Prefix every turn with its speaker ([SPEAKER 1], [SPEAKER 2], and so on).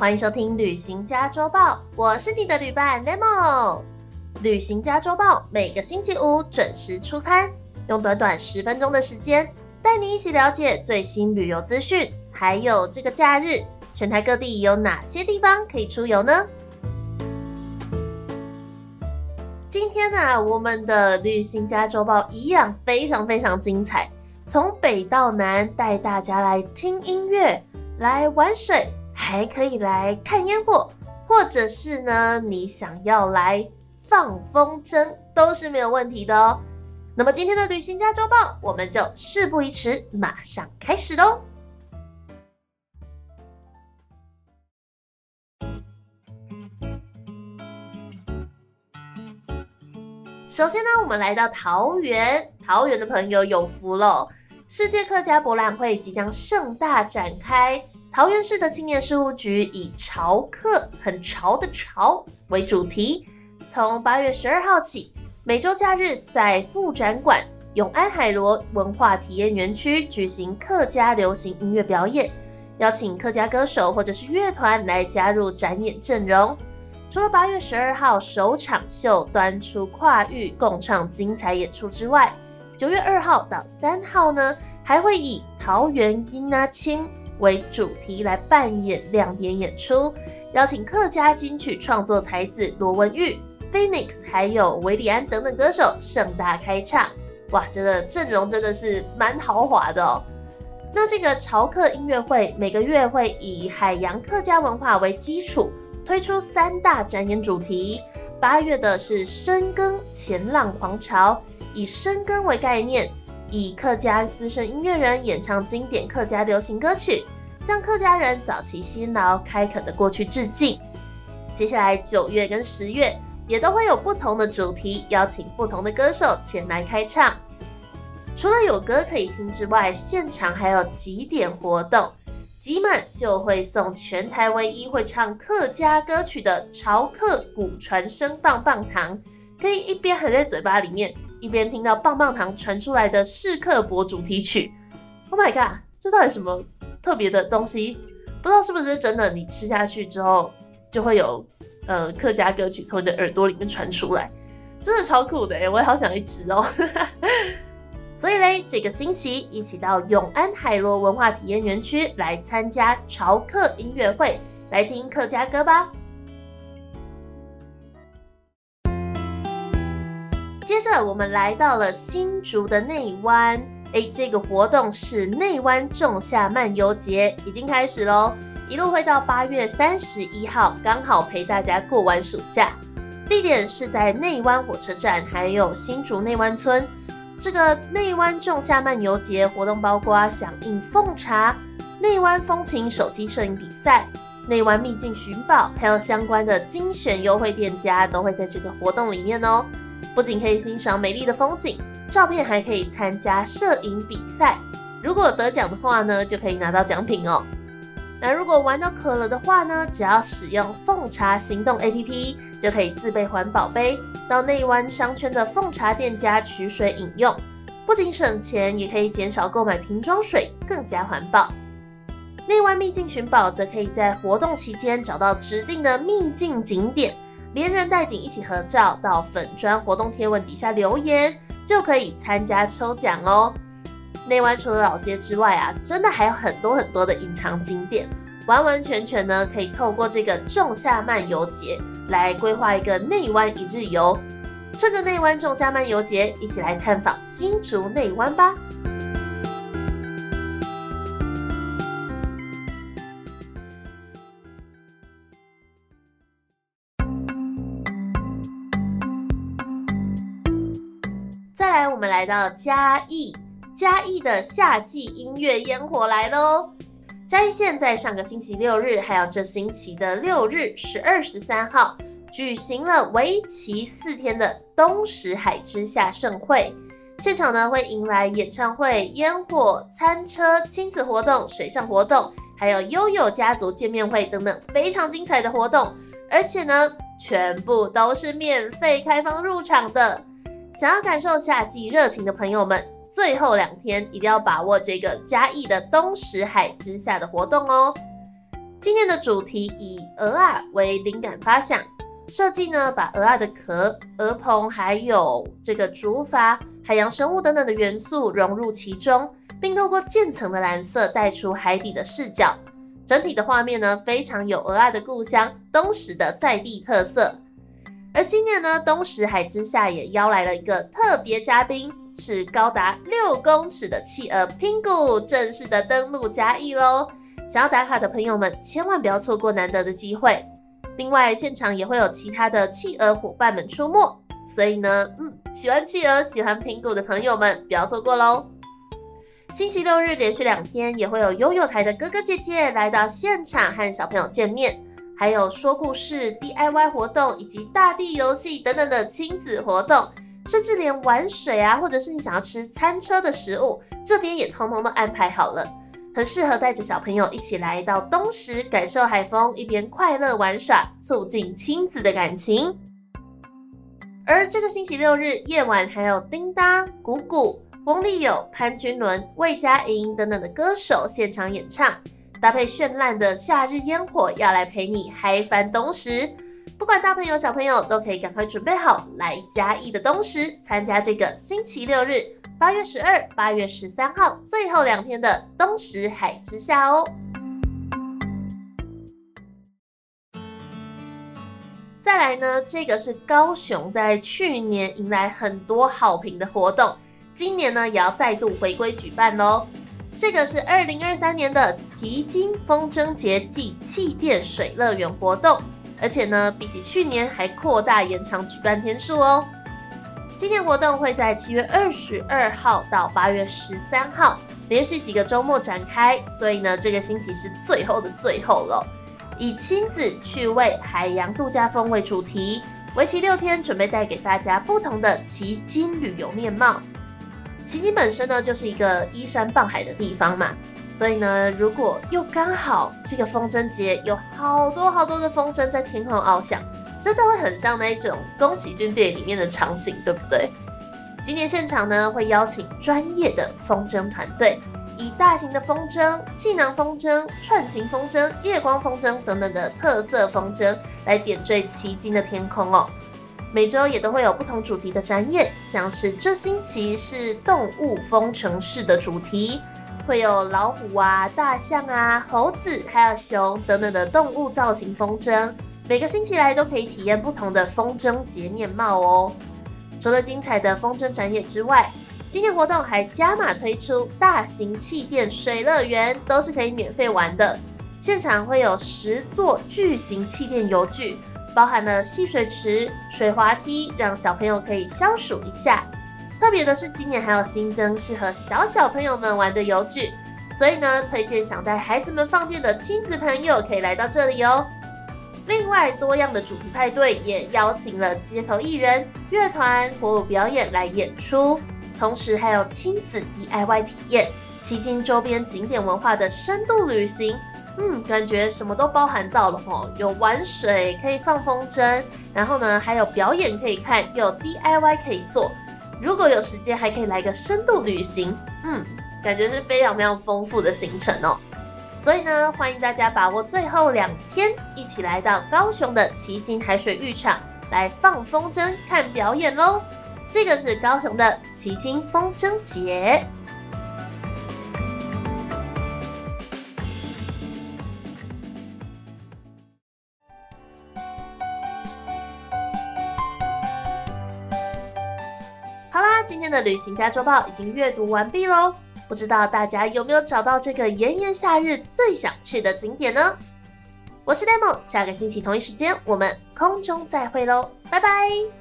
[SPEAKER 1] 欢迎收听《旅行家周报》，我是你的旅伴 Nemo。《旅行家周报》每个星期五准时出刊，用短短十分钟的时间，带你一起了解最新旅游资讯，还有这个假日，全台各地有哪些地方可以出游呢？今天呢，我们的《旅行家周报》一样非常非常精彩，从北到南带大家来听音乐，来玩水。还可以来看烟火，或者是呢，你想要来放风筝都是没有问题的哦。那么今天的旅行家周报，我们就事不宜迟，马上开始喽。首先呢，我们来到桃园，桃园的朋友有福喽！世界客家博览会即将盛大展开。桃园市的青年事务局以“潮客”很潮的“潮”为主题，从八月十二号起，每周假日在副展馆永安海螺文化体验园区举行客家流行音乐表演，邀请客家歌手或者是乐团来加入展演阵容。除了八月十二号首场秀端出跨域共创精彩演出之外，九月二号到三号呢，还会以桃园音啊青。为主题来扮演亮点演出，邀请客家金曲创作才子罗文玉、Phoenix，还有维里安等等歌手盛大开唱。哇，这个阵容真的是蛮豪华的哦。那这个潮客音乐会每个月会以海洋客家文化为基础，推出三大展演主题。八月的是深耕前浪狂潮，以深耕为概念。以客家资深音乐人演唱经典客家流行歌曲，向客家人早期辛劳开垦的过去致敬。接下来九月跟十月也都会有不同的主题，邀请不同的歌手前来开唱。除了有歌可以听之外，现场还有几点活动，集满就会送全台唯一会唱客家歌曲的潮客古传声棒棒糖，可以一边含在嘴巴里面。一边听到棒棒糖传出来的试客博主题曲，Oh my god，这到底什么特别的东西？不知道是不是真的？你吃下去之后就会有呃客家歌曲从你的耳朵里面传出来，真的超酷的哎！我也好想一吃哦。所以嘞，这个星期一起到永安海螺文化体验园区来参加潮客音乐会，来听客家歌吧。接着我们来到了新竹的内湾，哎，这个活动是内湾仲夏漫游节，已经开始喽，一路会到八月三十一号，刚好陪大家过完暑假。地点是在内湾火车站，还有新竹内湾村。这个内湾仲夏漫游节活动包括响应奉茶、内湾风情手机摄影比赛、内湾秘境寻宝，还有相关的精选优惠店家都会在这个活动里面哦。不仅可以欣赏美丽的风景，照片还可以参加摄影比赛。如果得奖的话呢，就可以拿到奖品哦。那如果玩到渴了的话呢，只要使用奉茶行动 APP，就可以自备环保杯，到内湾商圈的奉茶店家取水饮用。不仅省钱，也可以减少购买瓶装水，更加环保。内湾秘境寻宝，则可以在活动期间找到指定的秘境景点。连人带景一起合照，到粉砖活动贴文底下留言，就可以参加抽奖哦。内湾除了老街之外啊，真的还有很多很多的隐藏景点，完完全全呢可以透过这个仲夏漫游节来规划一个内湾一日游。趁着内湾仲夏漫游节，一起来探访新竹内湾吧。来我们来到嘉义，嘉义的夏季音乐烟火来喽！嘉义县在上个星期六日，还有这星期的六日十二、十三号，举行了为期四天的东石海之夏盛会。现场呢会迎来演唱会、烟火、餐车、亲子活动、水上活动，还有悠悠家族见面会等等非常精彩的活动，而且呢全部都是免费开放入场的。想要感受夏季热情的朋友们，最后两天一定要把握这个嘉义的东石海之下的活动哦。今天的主题以鹅啊为灵感发想，设计呢把鹅啊的壳、鹅棚还有这个竹筏、海洋生物等等的元素融入其中，并透过渐层的蓝色带出海底的视角。整体的画面呢非常有鹅啊的故乡东石的在地特色。而今年呢，东石海之下也邀来了一个特别嘉宾，是高达六公尺的企鹅 Pingu 正式的登陆嘉义喽！想要打卡的朋友们，千万不要错过难得的机会。另外，现场也会有其他的企鹅伙伴们出没，所以呢，嗯，喜欢企鹅、喜欢 Pingu 的朋友们，不要错过喽！星期六日连续两天，也会有悠悠台的哥哥姐姐来到现场和小朋友见面。还有说故事、DIY 活动以及大地游戏等等的亲子活动，甚至连玩水啊，或者是你想要吃餐车的食物，这边也通通都安排好了，很适合带着小朋友一起来到东石感受海风，一边快乐玩耍，促进亲子的感情。而这个星期六日夜晚，还有叮当、谷谷、翁立友、潘君伦、魏佳莹等等的歌手现场演唱。搭配绚烂的夏日烟火，要来陪你嗨翻东石。不管大朋友小朋友，都可以赶快准备好来嘉义的东石，参加这个星期六日八月十二、八月十三号最后两天的东石海之下哦。再来呢，这个是高雄在去年迎来很多好评的活动，今年呢也要再度回归举办喽。这个是二零二三年的奇经风筝节暨气垫水乐园活动，而且呢，比起去年还扩大延长举办天数哦。今年活动会在七月二十二号到八月十三号，连续几个周末展开，所以呢，这个星期是最后的最后了。以亲子趣味、海洋度假风为主题，为期六天，准备带给大家不同的奇经旅游面貌。奇经本身呢，就是一个依山傍海的地方嘛，所以呢，如果又刚好这个风筝节有好多好多的风筝在天空翱翔，真的会很像那一种宫崎骏电影里面的场景，对不对？今年现场呢，会邀请专业的风筝团队，以大型的风筝、气囊风筝、串形风筝、夜光风筝等等的特色风筝来点缀奇经的天空哦。每周也都会有不同主题的展演，像是这星期是动物风城市的主题，会有老虎啊、大象啊、猴子还有熊等等的动物造型风筝。每个星期来都可以体验不同的风筝节面貌哦。除了精彩的风筝展演之外，今年活动还加码推出大型气垫水乐园，都是可以免费玩的。现场会有十座巨型气垫游具。包含了戏水池、水滑梯，让小朋友可以消暑一下。特别的是，今年还有新增适合小小朋友们玩的游具，所以呢，推荐想带孩子们放电的亲子朋友可以来到这里哦。另外，多样的主题派对也邀请了街头艺人、乐团、火舞表演来演出，同时还有亲子 DIY 体验、奇经周边景点文化的深度旅行。嗯，感觉什么都包含到了吼，有玩水可以放风筝，然后呢还有表演可以看，有 DIY 可以做。如果有时间，还可以来个深度旅行。嗯，感觉是非常非常丰富的行程哦。所以呢，欢迎大家把握最后两天，一起来到高雄的奇景海水浴场来放风筝、看表演喽。这个是高雄的奇经风筝节。今天的旅行家周报已经阅读完毕喽，不知道大家有没有找到这个炎炎夏日最想去的景点呢？我是 Demo，下个星期同一时间我们空中再会喽，拜拜。